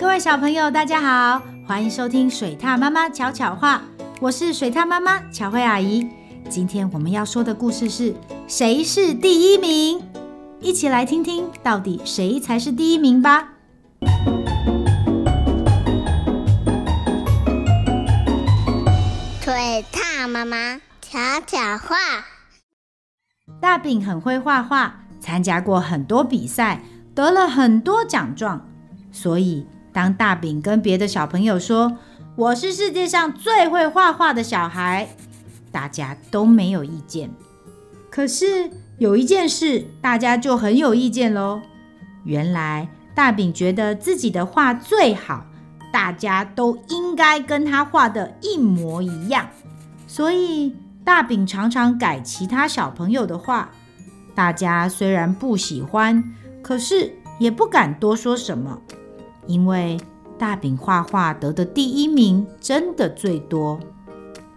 各位小朋友，大家好，欢迎收听水獭妈妈巧巧话，我是水獭妈妈巧慧阿姨。今天我们要说的故事是谁是第一名？一起来听听到底谁才是第一名吧。水獭妈妈巧巧话，大饼很会画画，参加过很多比赛，得了很多奖状，所以当大饼跟别的小朋友说：“我是世界上最会画画的小孩”，大家都没有意见。可是有一件事，大家就很有意见喽。原来大饼觉得自己的画最好，大家都应该跟他画的一模一样，所以大饼常常改其他小朋友的画。大家虽然不喜欢，可是也不敢多说什么，因为大饼画画得的第一名真的最多。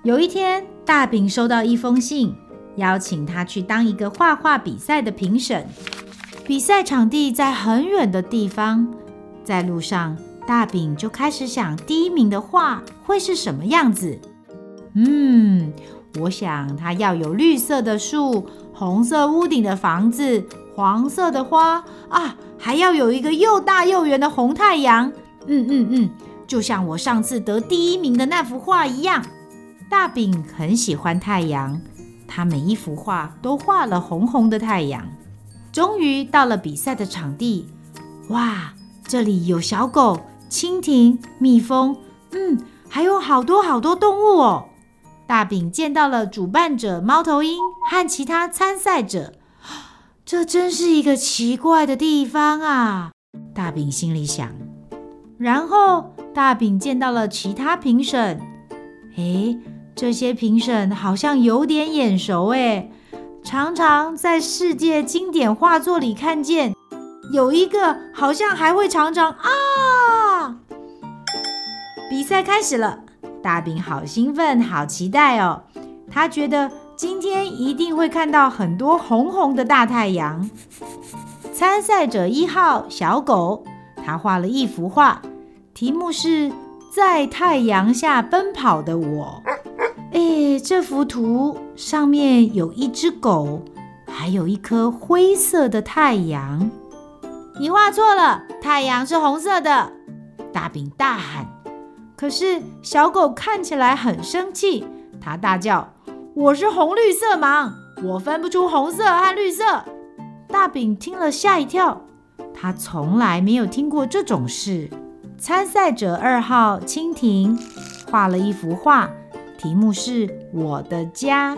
有一天，大饼收到一封信，邀请他去当一个画画比赛的评审。比赛场地在很远的地方，在路上，大饼就开始想第一名的画会是什么样子。嗯，我想他要有绿色的树、红色屋顶的房子、黄色的花啊，还要有一个又大又圆的红太阳。嗯嗯嗯，就像我上次得第一名的那幅画一样。大饼很喜欢太阳，他每一幅画都画了红红的太阳。终于到了比赛的场地，哇，这里有小狗、蜻蜓、蜜蜂，嗯，还有好多好多动物哦。大饼见到了主办者猫头鹰和其他参赛者，这真是一个奇怪的地方啊！大饼心里想。然后大饼见到了其他评审，诶。这些评审好像有点眼熟诶，常常在世界经典画作里看见。有一个好像还会常常啊！比赛开始了，大饼好兴奋，好期待哦。他觉得今天一定会看到很多红红的大太阳。参赛者一号小狗，他画了一幅画，题目是在太阳下奔跑的我。哎，这幅图上面有一只狗，还有一颗灰色的太阳。你画错了，太阳是红色的！大饼大喊。可是小狗看起来很生气，它大叫：“我是红绿色盲，我分不出红色和绿色。”大饼听了吓一跳，他从来没有听过这种事。参赛者二号蜻蜓画了一幅画。题目是我的家，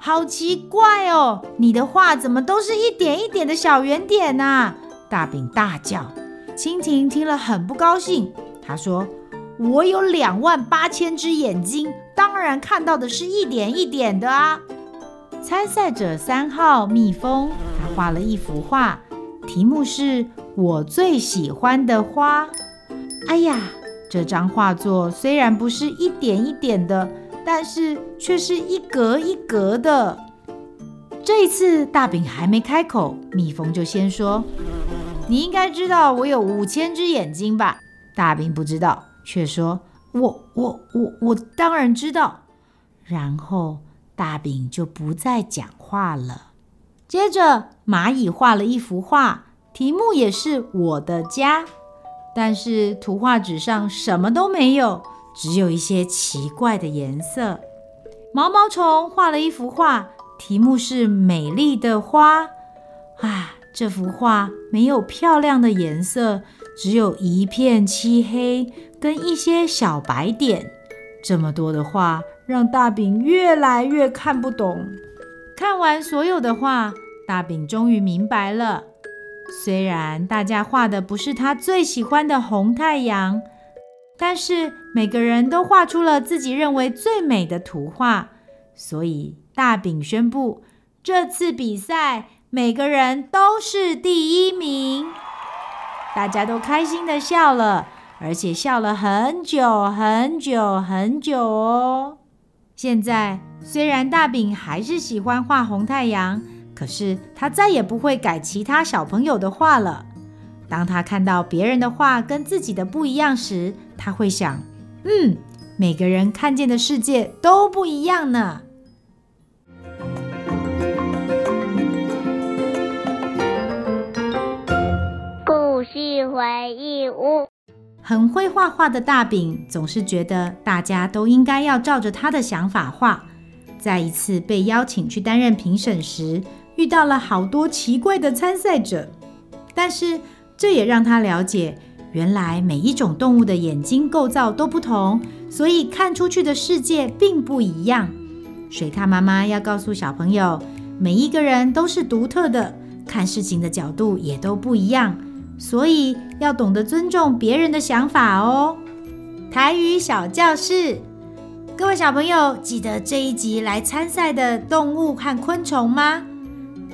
好奇怪哦！你的画怎么都是一点一点的小圆点呐？大饼大叫。蜻蜓听了很不高兴，他说：“我有两万八千只眼睛，当然看到的是一点一点的啊。”参赛者三号蜜蜂，他画了一幅画，题目是我最喜欢的花。哎呀！这张画作虽然不是一点一点的，但是却是一格一格的。这一次大饼还没开口，蜜蜂就先说：“你应该知道我有五千只眼睛吧？”大饼不知道，却说：“我我我我当然知道。”然后大饼就不再讲话了。接着蚂蚁画了一幅画，题目也是我的家。但是图画纸上什么都没有，只有一些奇怪的颜色。毛毛虫画了一幅画，题目是“美丽的花”。啊，这幅画没有漂亮的颜色，只有一片漆黑跟一些小白点。这么多的画，让大饼越来越看不懂。看完所有的画，大饼终于明白了。虽然大家画的不是他最喜欢的红太阳，但是每个人都画出了自己认为最美的图画，所以大饼宣布这次比赛每个人都是第一名。大家都开心的笑了，而且笑了很久很久很久哦。现在虽然大饼还是喜欢画红太阳。可是他再也不会改其他小朋友的画了。当他看到别人的画跟自己的不一样时，他会想：嗯，每个人看见的世界都不一样呢。故事回忆屋。很会画画的大饼总是觉得大家都应该要照着他的想法画。在一次被邀请去担任评审时，遇到了好多奇怪的参赛者，但是这也让他了解，原来每一种动物的眼睛构造都不同，所以看出去的世界并不一样。水獭妈妈要告诉小朋友，每一个人都是独特的，看事情的角度也都不一样，所以要懂得尊重别人的想法哦。台语小教室。各位小朋友，记得这一集来参赛的动物和昆虫吗？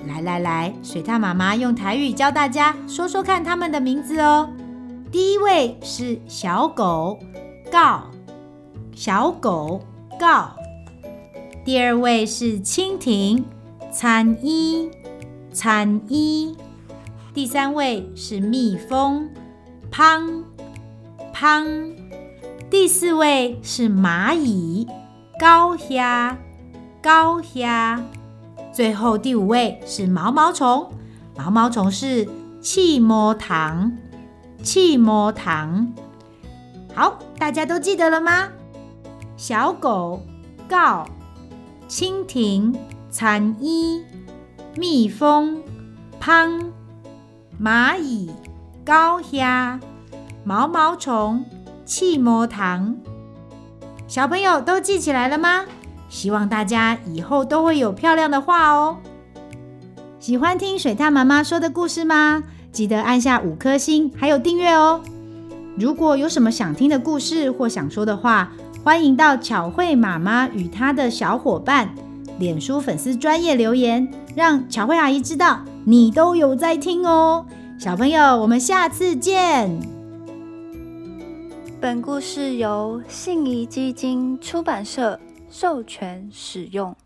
来来来，水獭妈妈用台语教大家说说看它们的名字哦。第一位是小狗告，小狗告。第二位是蜻蜓参伊，参伊。第三位是蜜蜂芳，芳。第四位是蚂蚁，高虾，高虾。最后第五位是毛毛虫，毛毛虫是刺毛虫，刺毛虫。好，大家都记得了吗？小狗告，蜻蜓参伊，蜜蜂芳，蚂蚁高虾，毛毛虫。气魔糖，小朋友都记起来了吗？希望大家以后都会有漂亮的画哦。喜欢听水獭妈妈说的故事吗？记得按下五颗星，还有订阅哦。如果有什么想听的故事或想说的话，欢迎到巧慧妈妈与她的小伙伴脸书粉丝专业留言，让巧慧阿姨知道你都有在听哦。小朋友，我们下次见。本故事由信宜基金出版社授权使用。